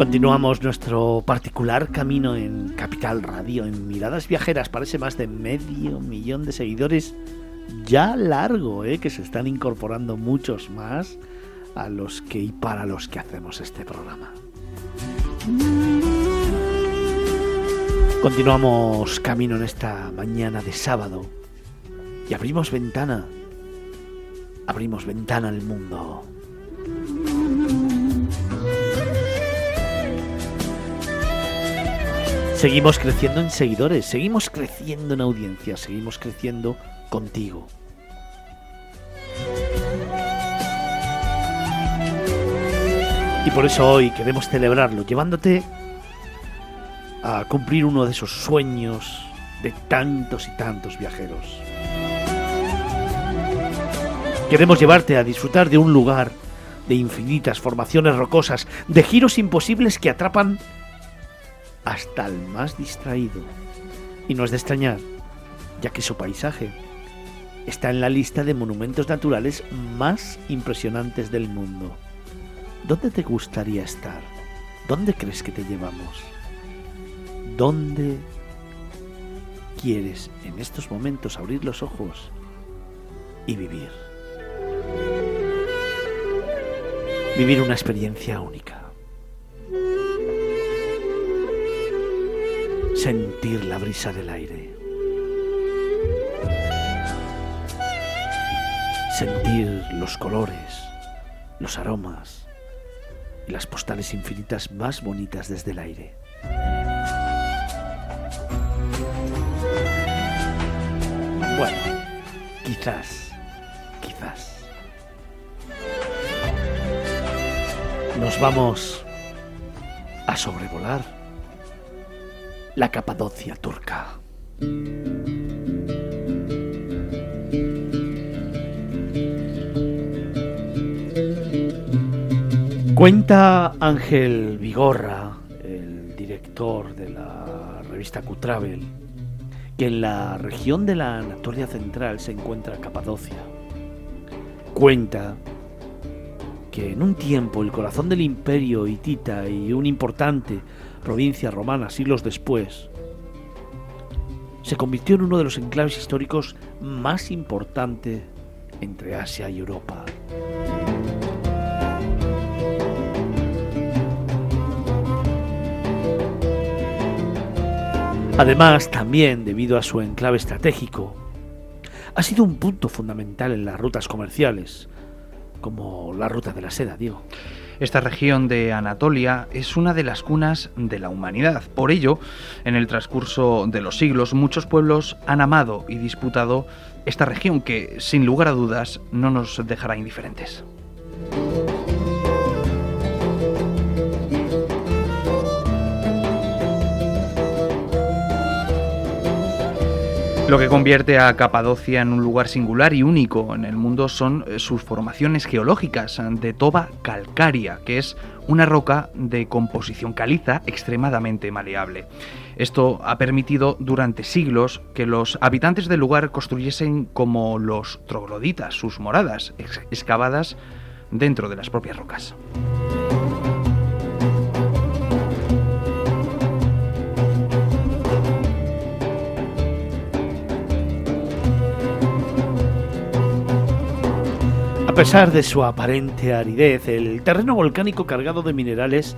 Continuamos nuestro particular camino en Capital Radio, en Miradas Viajeras. Parece más de medio millón de seguidores ya largo, ¿eh? que se están incorporando muchos más a los que y para los que hacemos este programa. Continuamos camino en esta mañana de sábado y abrimos ventana, abrimos ventana al mundo. Seguimos creciendo en seguidores, seguimos creciendo en audiencia, seguimos creciendo contigo. Y por eso hoy queremos celebrarlo, llevándote a cumplir uno de esos sueños de tantos y tantos viajeros. Queremos llevarte a disfrutar de un lugar de infinitas formaciones rocosas, de giros imposibles que atrapan hasta el más distraído. Y no es de extrañar, ya que su paisaje está en la lista de monumentos naturales más impresionantes del mundo. ¿Dónde te gustaría estar? ¿Dónde crees que te llevamos? ¿Dónde quieres en estos momentos abrir los ojos y vivir? Vivir una experiencia única. Sentir la brisa del aire. Sentir los colores, los aromas y las postales infinitas más bonitas desde el aire. Bueno, quizás, quizás. Nos vamos a sobrevolar la Capadocia turca. Cuenta Ángel Vigorra, el director de la revista Q-Travel, que en la región de la Anatolia Central se encuentra Capadocia. Cuenta que en un tiempo el corazón del imperio hitita y un importante provincia romana siglos después, se convirtió en uno de los enclaves históricos más importantes entre Asia y Europa. Además, también debido a su enclave estratégico, ha sido un punto fundamental en las rutas comerciales, como la ruta de la seda, digo. Esta región de Anatolia es una de las cunas de la humanidad. Por ello, en el transcurso de los siglos, muchos pueblos han amado y disputado esta región que, sin lugar a dudas, no nos dejará indiferentes. Lo que convierte a Capadocia en un lugar singular y único en el mundo son eh, sus formaciones geológicas de toba calcárea, que es una roca de composición caliza extremadamente maleable. Esto ha permitido durante siglos que los habitantes del lugar construyesen como los trogloditas sus moradas, excavadas dentro de las propias rocas. Pesar de su aparente aridez, el terreno volcánico cargado de minerales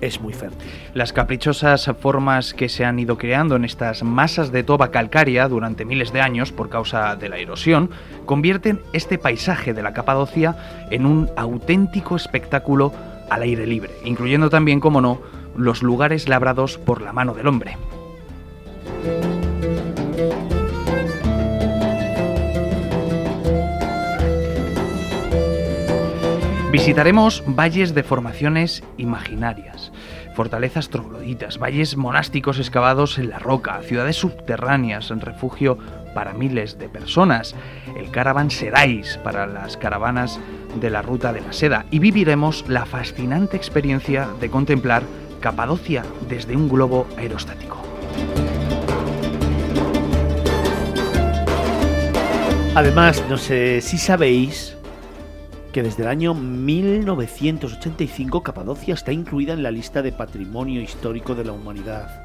es muy fértil. Las caprichosas formas que se han ido creando en estas masas de toba calcárea durante miles de años por causa de la erosión convierten este paisaje de la Capadocia en un auténtico espectáculo al aire libre, incluyendo también, como no, los lugares labrados por la mano del hombre. Visitaremos valles de formaciones imaginarias, fortalezas trogloditas, valles monásticos excavados en la roca, ciudades subterráneas en refugio para miles de personas, el Caravanserais para las caravanas de la ruta de la seda y viviremos la fascinante experiencia de contemplar Capadocia desde un globo aerostático. Además, no sé si sabéis que desde el año 1985 Capadocia está incluida en la lista de Patrimonio Histórico de la Humanidad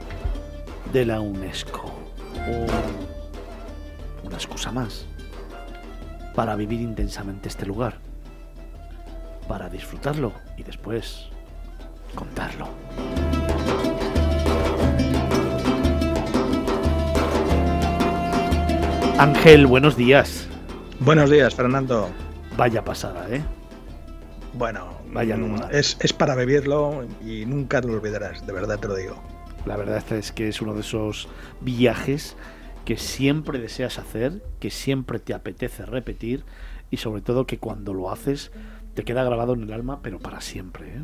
de la UNESCO. una excusa más para vivir intensamente este lugar, para disfrutarlo y después contarlo. Ángel, buenos días. Buenos días, Fernando. Vaya pasada, ¿eh? Bueno, Vaya mm, es, es para vivirlo y nunca te lo olvidarás, de verdad te lo digo. La verdad es que es uno de esos viajes que siempre deseas hacer, que siempre te apetece repetir y sobre todo que cuando lo haces te queda grabado en el alma, pero para siempre. ¿eh?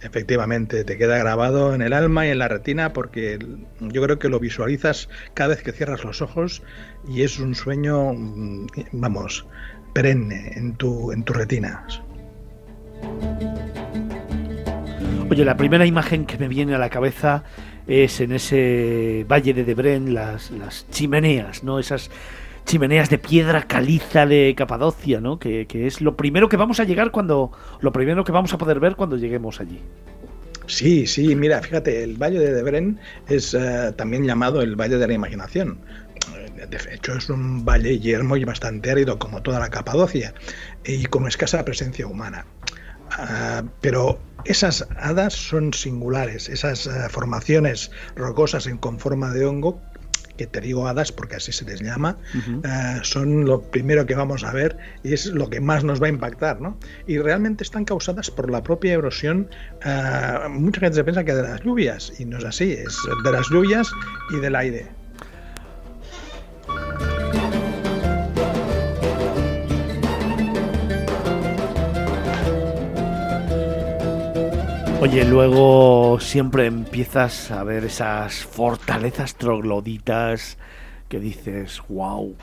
Efectivamente, te queda grabado en el alma y en la retina porque yo creo que lo visualizas cada vez que cierras los ojos y es un sueño, mm, vamos, perenne en, tu, en tus retinas. Oye, la primera imagen que me viene a la cabeza es en ese valle de Debren, las, las chimeneas, ¿no? Esas chimeneas de piedra caliza de Capadocia, ¿no? Que, es lo primero que vamos a llegar cuando. Lo primero que vamos a poder ver cuando lleguemos allí. Sí, sí, mira, fíjate, el Valle de Debren es eh, también llamado el Valle de la Imaginación, de hecho, es un valle yermo y bastante árido, como toda la Capadocia, y con escasa presencia humana. Ah, pero esas hadas son singulares, esas ah, formaciones rocosas en con forma de hongo que te digo hadas porque así se les llama, ah, son lo primero que vamos a ver y es lo que más nos va a impactar, ¿no? Y realmente están causadas por la propia erosión, mucha gente se piensa que de las lluvias, y no es así, es de las lluvias y del aire. Oye, luego siempre empiezas a ver esas fortalezas trogloditas que dices, wow,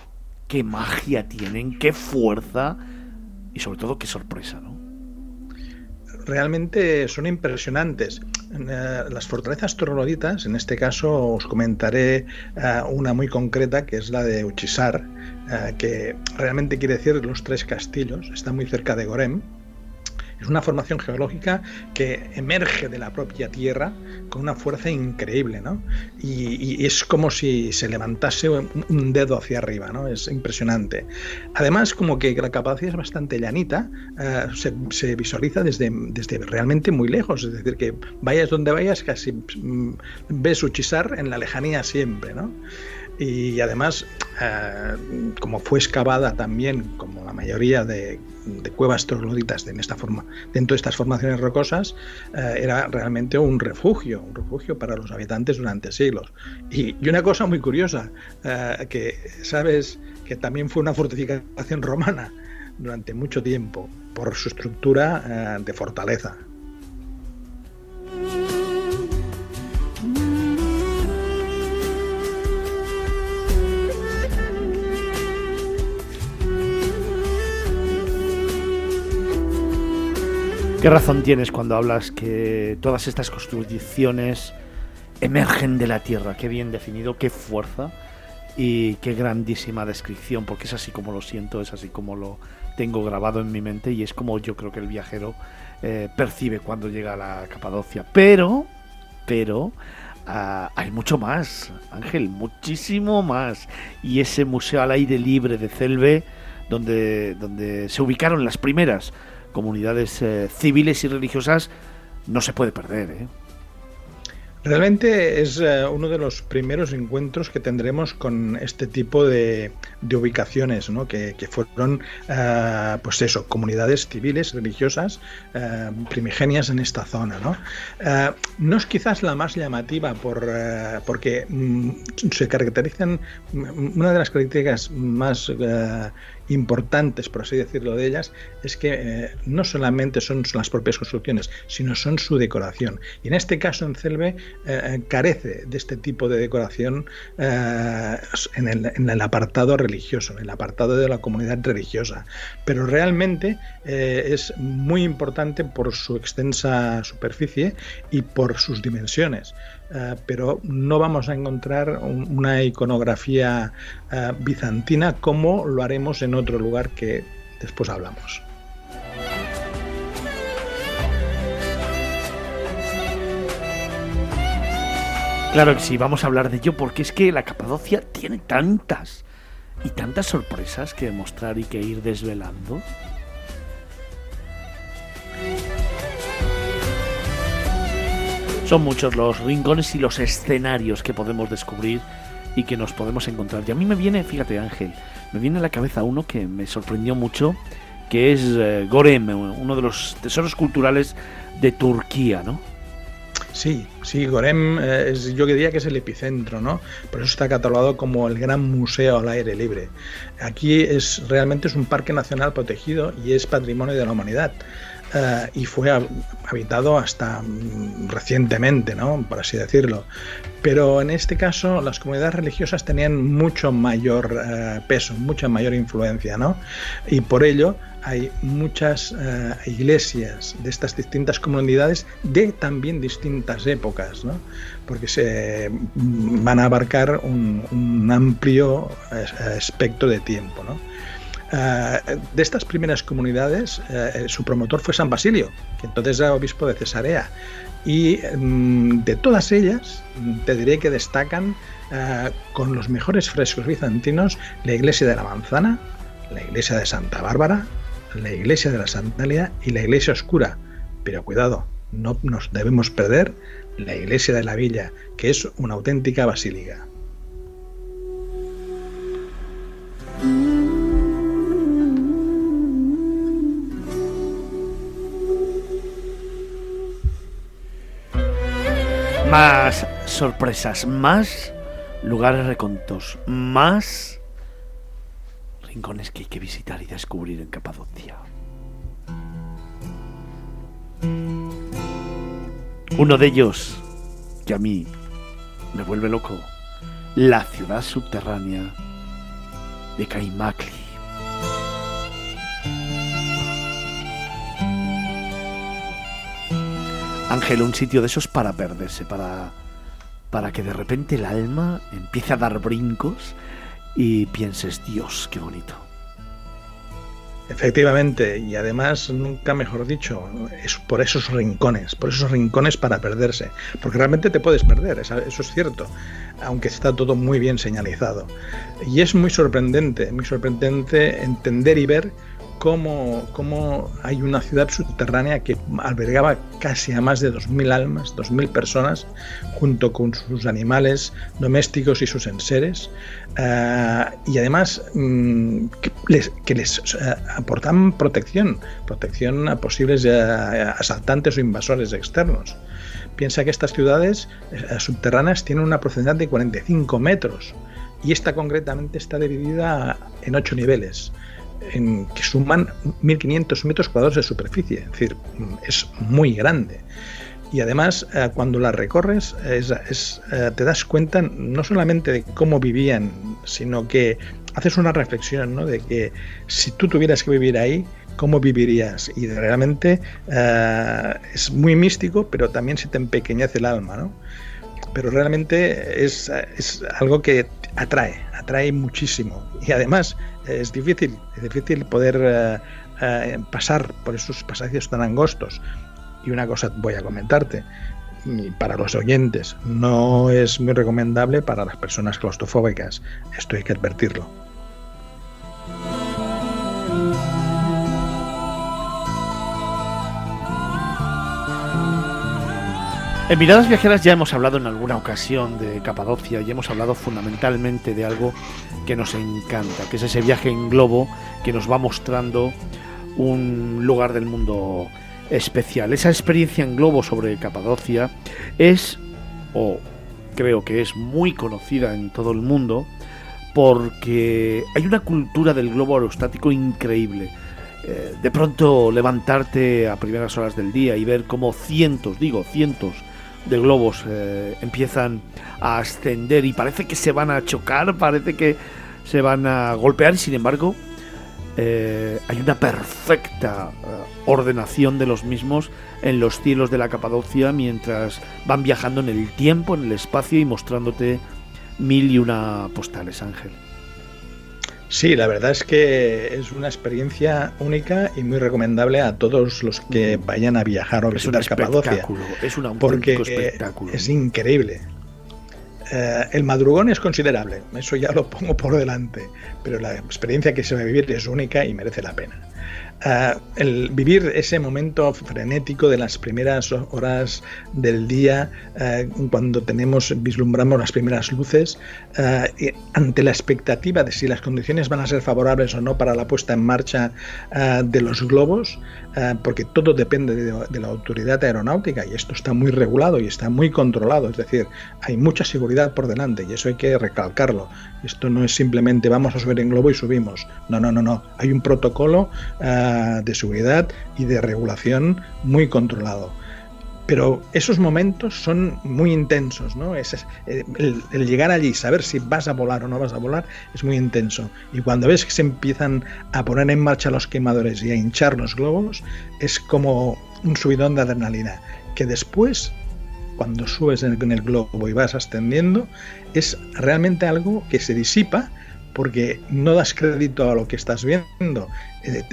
qué magia tienen, qué fuerza y sobre todo qué sorpresa, ¿no? Realmente son impresionantes. Eh, las fortalezas trogloditas, en este caso os comentaré eh, una muy concreta que es la de Uchisar, eh, que realmente quiere decir los tres castillos, está muy cerca de Gorem es una formación geológica que emerge de la propia Tierra con una fuerza increíble, ¿no? Y, es como si se levantase un, dedo hacia arriba, ¿no? Es impresionante. Además, como que la capacidad es bastante llanita, eh, se, visualiza desde, desde realmente muy lejos, es decir, que vayas donde vayas, casi mm, ves Uchisar en la lejanía siempre, ¿no? Y además, eh, como fue excavada también, como la mayoría de, cuevas trogloditas esta forma, dentro de estas formaciones rocosas, eh, era realmente un refugio, un refugio para los habitantes durante siglos. Y, una cosa muy curiosa, eh, que sabes que también fue una fortificación romana durante mucho tiempo, por su estructura de fortaleza. ¿Qué razón tienes cuando hablas que todas estas construcciones emergen de la tierra? Qué bien definido, qué fuerza y qué grandísima descripción, porque es así como lo siento, es así como lo tengo grabado en mi mente y es como yo creo que el viajero eh, percibe cuando llega a la Capadocia. Pero, pero, ah, hay mucho más, Ángel, muchísimo más. Y ese museo al aire libre de Celve, donde, donde se ubicaron las primeras comunidades eh, civiles y religiosas no se puede perder. ¿eh? Realmente es eh, uno de los primeros encuentros que tendremos con este tipo de, ubicaciones, ¿no? que, fueron, eh, pues eso, comunidades civiles, religiosas, primigenias en esta zona. ¿no? no es quizás la más llamativa por, porque mm, se caracterizan, una de las características más importantes, por así decirlo, de ellas, es que eh, no solamente son las propias construcciones, sino son su decoración. Y en este caso, en Celbe, eh, carece de este tipo de decoración eh, en, el, apartado religioso, en el apartado de la comunidad religiosa. Pero realmente es muy importante por su extensa superficie y por sus dimensiones. Eh, pero no vamos a encontrar una iconografía eh, bizantina como lo haremos en otro lugar que después hablamos. Claro que sí, vamos a hablar de ello porque es que la Capadocia tiene tantas y tantas sorpresas que mostrar y que ir desvelando. Son muchos los rincones y los escenarios que podemos descubrir y que nos podemos encontrar. Y a mí me viene, fíjate Ángel, me viene a la cabeza uno que me sorprendió mucho, que es eh, Gorem, uno de los tesoros culturales de Turquía, ¿no? Sí, sí, Gorem eh, yo diría que es el epicentro, ¿no? Por eso está catalogado como el gran museo al aire libre. Aquí es realmente es un parque nacional protegido y es patrimonio de la humanidad. Eh, y fue habitado hasta mm, recientemente, ¿no? por así decirlo. Pero en este caso las comunidades religiosas tenían mucho mayor eh, peso, mucha mayor influencia, ¿no? y por ello hay muchas eh, iglesias de estas distintas comunidades de también distintas épocas, ¿no? porque se mm, van a abarcar un, un amplio espectro de tiempo. ¿no? Eh, de estas primeras comunidades, eh, su promotor fue San Basilio, que entonces era obispo de Cesarea. Y mm, de todas ellas, te diré que destacan eh, con los mejores frescos bizantinos la iglesia de la Manzana, la iglesia de Santa Bárbara, la iglesia de la Santalia y la iglesia oscura. Pero cuidado, no nos debemos perder la iglesia de la Villa, que es una auténtica basílica. Más sorpresas, más lugares recontos, más rincones que hay que visitar y descubrir en Capadocia. Uno de ellos, que a mí me vuelve loco, la ciudad subterránea de Caimakli. Ángel, un sitio de esos para perderse, para, para que de repente el alma empiece a dar brincos y pienses, Dios, qué bonito. Efectivamente, y además, nunca mejor dicho, es por esos rincones, por esos rincones para perderse, porque realmente te puedes perder, eso es cierto, aunque está todo muy bien señalizado. Y es muy sorprendente, muy sorprendente entender y ver cómo, hay una ciudad subterránea que albergaba casi a más de 2.000 almas, 2.000 personas, junto con sus animales domésticos y sus enseres, eh, y además mm, que les, que les eh, aportaban protección, protección a posibles eh, asaltantes o invasores externos. Piensa que estas ciudades subterráneas tienen una profundidad de 45 metros y esta concretamente está dividida en 8 niveles en, que suman 1.500 metros cuadrados de superficie, es decir, es muy grande. Y además, eh, cuando la recorres, es, eh, te das cuenta no solamente de cómo vivían, sino que haces una reflexión ¿no? de que si tú tuvieras que vivir ahí, ¿cómo vivirías? Y realmente eh, es muy místico, pero también se te empequeñece el alma, ¿no? Pero realmente es algo que atrae, atrae muchísimo. Y además es difícil, es difícil poder eh, eh, pasar por esos pasadizos tan angostos. Y una cosa voy a comentarte, para los oyentes, no es muy recomendable para las personas claustrofóbicas. Esto hay que advertirlo. En Miradas Viajeras ya hemos hablado en alguna ocasión de Capadocia y hemos hablado fundamentalmente de algo que nos encanta, que es ese viaje en globo que nos va mostrando un lugar del mundo especial. Esa experiencia en globo sobre Capadocia es, o creo que es muy conocida en todo el mundo, porque hay una cultura del globo aerostático increíble. Eh, de pronto levantarte a primeras horas del día y ver cómo cientos, digo cientos, de globos eh, empiezan a ascender y parece que se van a chocar, parece que se van a golpear sin embargo eh, hay una perfecta eh, ordenación de los mismos en los cielos de la Capadocia mientras van viajando en el tiempo, en el espacio y mostrándote mil y una postales, Ángel. Sí, la verdad es que es una experiencia única y muy recomendable a todos los que vayan a viajar o visitar Capadocia. Es un porque espectáculo. Es increíble. Eh, el madrugón es considerable, eso ya lo pongo por delante, pero la experiencia que se va a vivir es única y merece la pena. Eh, el vivir ese momento frenético de las primeras horas del día, eh, cuando tenemos, vislumbramos las primeras luces, eh, ante la expectativa de si las condiciones van a ser favorables o no para la puesta en marcha de los globos, porque todo depende de, la autoridad aeronáutica y esto está muy regulado y está muy controlado, es decir, hay mucha seguridad por delante y eso hay que recalcarlo. Esto no es simplemente vamos a subir en globo y subimos. No, no, no, no. Hay un protocolo de seguridad y de regulación muy controlado. Pero esos momentos son muy intensos, ¿no? Es, eh, el, llegar allí, saber si vas a volar o no vas a volar, es muy intenso. Y cuando ves que se empiezan a poner en marcha los quemadores y a hinchar los globos, es como un subidón de adrenalina. Que después, cuando subes en el globo y vas ascendiendo, es realmente algo que se disipa porque no das crédito a lo que estás viendo. Eh,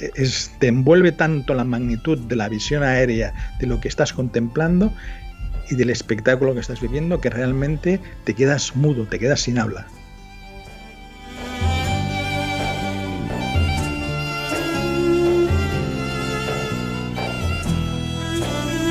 te, envuelve tanto la magnitud de la visión aérea de lo que estás contemplando y del espectáculo que estás viviendo que realmente te quedas mudo, te quedas sin habla.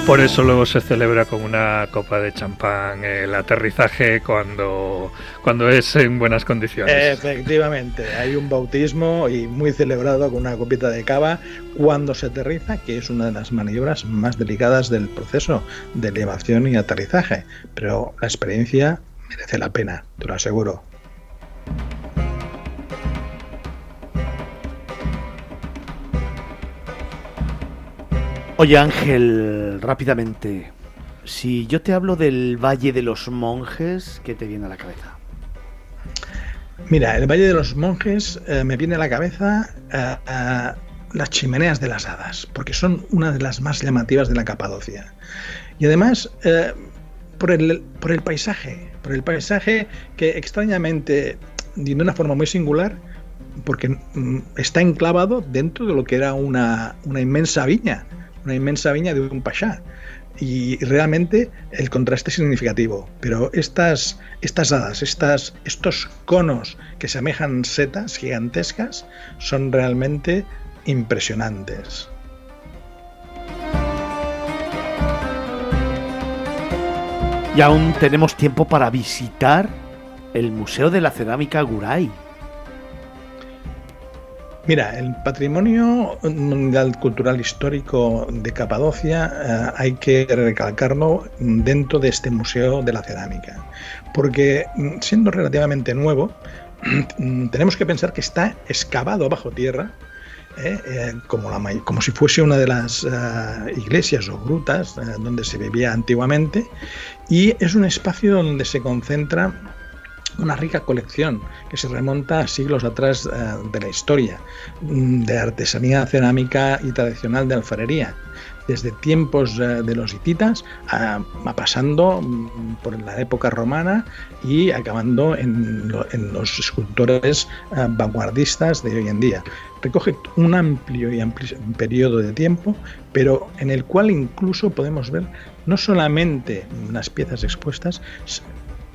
Por eso luego se celebra con una copa de champán el aterrizaje cuando, cuando es en buenas condiciones. Efectivamente, hay un bautismo y muy celebrado con una copita de cava cuando se aterriza, que es una de las maniobras más delicadas del proceso de elevación y aterrizaje. Pero la experiencia merece la pena, te lo aseguro. Oye Ángel, rápidamente, si yo te hablo del Valle de los Monjes, ¿qué te viene a la cabeza? Mira, el Valle de los Monjes eh, me viene a la cabeza eh, las chimeneas de las hadas, porque son una de las más llamativas de la Capadocia. Y además, eh, por, el, por el paisaje, por el paisaje que extrañamente, de una forma muy singular, porque mm, está enclavado dentro de lo que era una, una inmensa viña una inmensa viña de un pasha. Y realmente el contraste es significativo. Pero estas, estas hadas, estas, estos conos que semejan setas gigantescas, son realmente impresionantes. Y aún tenemos tiempo para visitar el Museo de la Cerámica Guray. Mira, el patrimonio mundial cultural histórico de Capadocia eh, hay que recalcarlo dentro de este Museo de la Cerámica, porque mm, siendo relativamente nuevo, tenemos que pensar que está excavado bajo tierra, eh, eh, como, si fuese una de las iglesias o grutas donde se vivía antiguamente, y es un espacio donde se concentra una rica colección que se remonta a siglos atrás eh, de la historia, mm, de artesanía cerámica y tradicional de alfarería, desde tiempos eh, de los hititas, a, pasando mm, por la época romana y acabando en, los escultores eh, vanguardistas de hoy en día. Recoge un amplio y amplio periodo de tiempo, pero en el cual incluso podemos ver no solamente las piezas expuestas,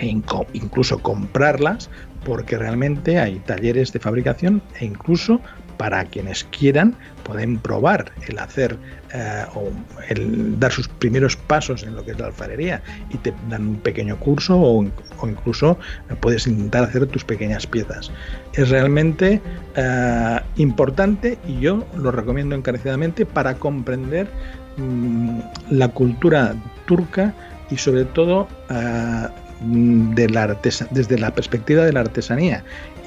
incluso comprarlas porque realmente hay talleres de fabricación e incluso para quienes quieran, pueden probar el hacer eh, o el dar sus primeros pasos en lo que es la alfarería y te dan un pequeño curso o, incluso puedes intentar hacer tus pequeñas piezas. Es realmente eh, importante y yo lo recomiendo encarecidamente para comprender mm, la cultura turca y sobre todo uh, de la desde la perspectiva de la artesanía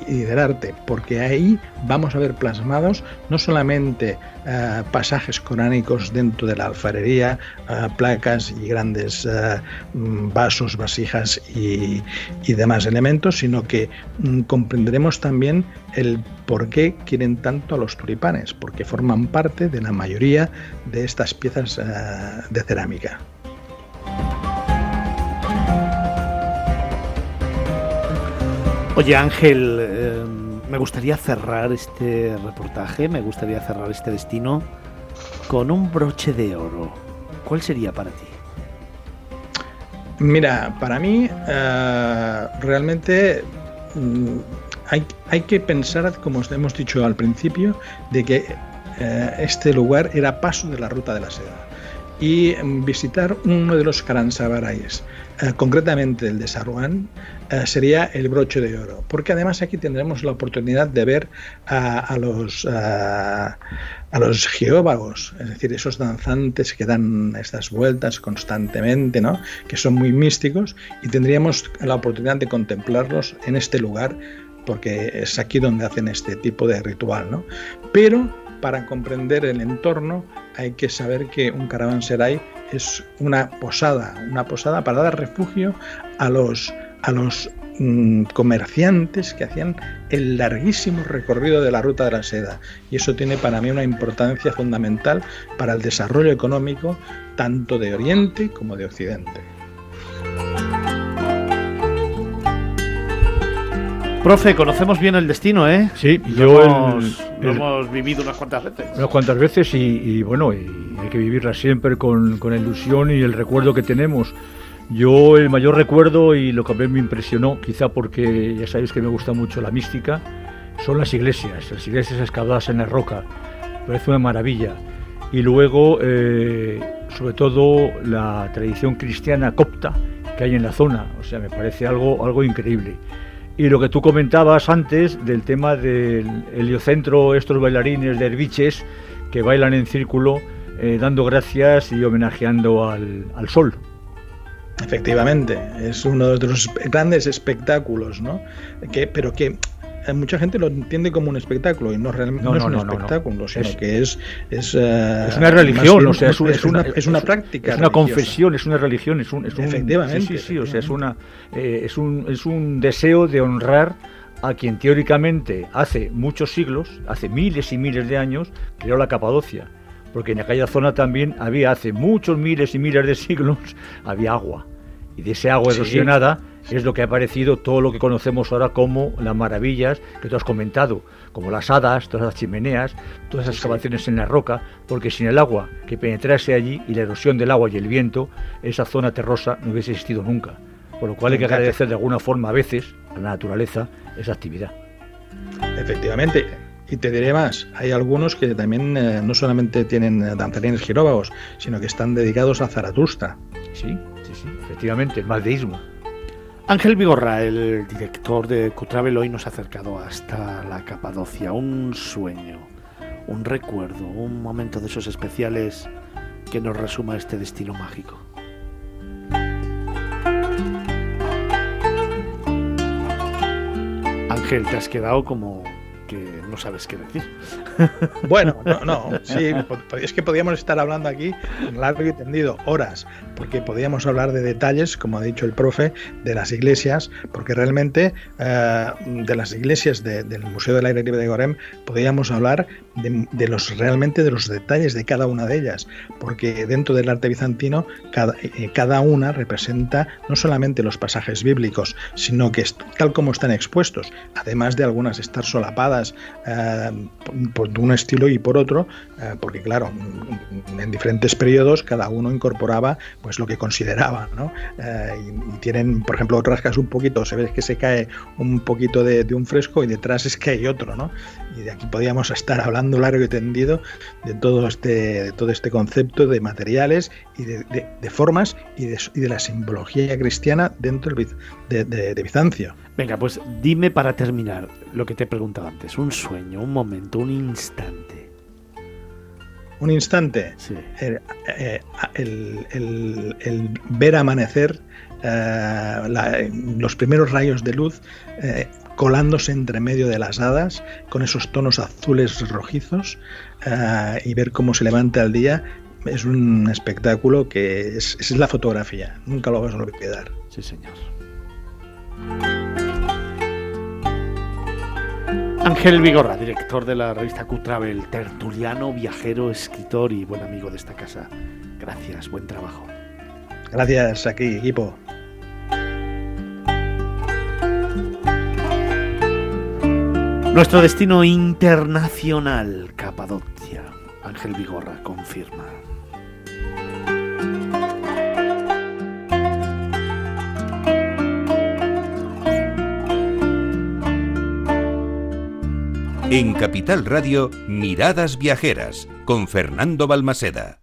y del arte, porque ahí vamos a ver plasmados no solamente uh, pasajes coránicos dentro de la alfarería, uh, placas y grandes vasos, vasijas y, y, demás elementos, sino que um, comprenderemos también el por qué quieren tanto a los tulipanes, porque forman parte de la mayoría de estas piezas de cerámica. Oye Ángel, eh, me gustaría cerrar este reportaje, me gustaría cerrar este destino con un broche de oro. ¿Cuál sería para ti? Mira, para mí eh, realmente mm, hay, hay, que pensar, como hemos dicho al principio, de que eh, este lugar era paso de la ruta de la seda y visitar uno de los Karansabarais, concretamente el de Saruán, eh, sería el broche de oro, porque además aquí tendremos la oportunidad de ver a, los a, los geóbagos, es decir, esos danzantes que dan estas vueltas constantemente, ¿no? que son muy místicos, y tendríamos la oportunidad de contemplarlos en este lugar, porque es aquí donde hacen este tipo de ritual. ¿no? Pero para comprender el entorno hay que saber que un caravanserai es una posada, una posada para dar refugio a los a los mm, comerciantes que hacían el larguísimo recorrido de la ruta de la seda. Y eso tiene para mí una importancia fundamental para el desarrollo económico tanto de Oriente como de Occidente. Profe, conocemos bien el destino, ¿eh? Sí, yo lo hemos, vivido unas cuantas veces. Unas cuantas veces y, bueno, y hay que vivirla siempre con, con ilusión y el recuerdo que tenemos yo el mayor recuerdo y lo que a mí me impresionó, quizá porque ya sabéis que me gusta mucho la mística, son las iglesias, las iglesias excavadas en la roca. Parece una maravilla. Y luego, eh, sobre todo, la tradición cristiana copta que hay en la zona. O sea, me parece algo, algo increíble. Y lo que tú comentabas antes del tema del heliocentro, estos bailarines de herbiches que bailan en círculo, eh, dando gracias y homenajeando al, al sol. Efectivamente, es uno de los grandes espectáculos, ¿no? Que, pero que mucha gente lo entiende como un espectáculo y no, realmente no, es un espectáculo, sino que es es, uh, es una religión, o sea, es, es una, es una práctica, es una confesión, es una religión, es un, es un efectivamente, sí, sí, o sea, es una eh, es un es un deseo de honrar a quien teóricamente hace muchos siglos, hace miles y miles de años, creó la Capadocia porque en aquella zona también había hace muchos miles y miles de siglos había agua. Y de ese agua erosionada es lo que ha aparecido todo lo que conocemos ahora como las maravillas que tú has comentado, como las hadas, todas las chimeneas, todas esas excavaciones en la roca, porque sin el agua que penetrase allí y la erosión del agua y el viento, esa zona terrosa no hubiese existido nunca. Por lo cual hay que agradecer de alguna forma a veces a la naturaleza esa actividad. Efectivamente, y te diré más, hay algunos que también eh, no solamente tienen eh, danzarines giróvagos, sino que están dedicados a Zaratustra. Sí, sí, sí, efectivamente, el maldeísmo. Ángel Vigorra, el director de Cutravel, hoy nos ha acercado hasta la Capadocia. Un sueño, un recuerdo, un momento de esos especiales que nos resuma este destino mágico. Ángel, te has quedado como no sabes qué decir. Bueno, no, no, sí, es que podríamos estar hablando aquí largo y tendido, horas, porque podríamos hablar de detalles, como ha dicho el profe, de las iglesias, porque realmente eh, de las iglesias del Museo del Aire Libre de Gorem podríamos hablar de, los realmente de los detalles de cada una de ellas, porque dentro del arte bizantino cada, eh, cada una representa no solamente los pasajes bíblicos, sino que tal como están expuestos, además de algunas estar solapadas eh, por un estilo y por otro, eh, porque claro, en diferentes periodos cada uno incorporaba pues lo que consideraba, ¿no? Eh, y, tienen, por ejemplo, rascas un poquito, se ve que se cae un poquito de, un fresco y detrás es que hay otro, ¿no? Y de aquí podríamos estar hablando largo y tendido de todo este, de todo este concepto de materiales y de, formas y de, y de, la simbología cristiana dentro de Bizancio. Venga, pues dime para terminar lo que te he preguntado antes. Un sueño, un momento, un instante. Un instante. Sí. El, eh, ver amanecer eh, los primeros rayos de luz eh, colándose entre medio de las hadas con esos tonos azules rojizos y ver cómo se levanta el día es un espectáculo que es, es la fotografía. Nunca lo vas a olvidar. Sí, señor. Ángel Vigorra, director de la revista Q-Travel, tertuliano, viajero, escritor y buen amigo de esta casa. Gracias, buen trabajo. Gracias, aquí, equipo. Nuestro destino internacional, Capadocia. Ángel Vigorra confirma. En Capital Radio, Miradas Viajeras, con Fernando Balmaseda.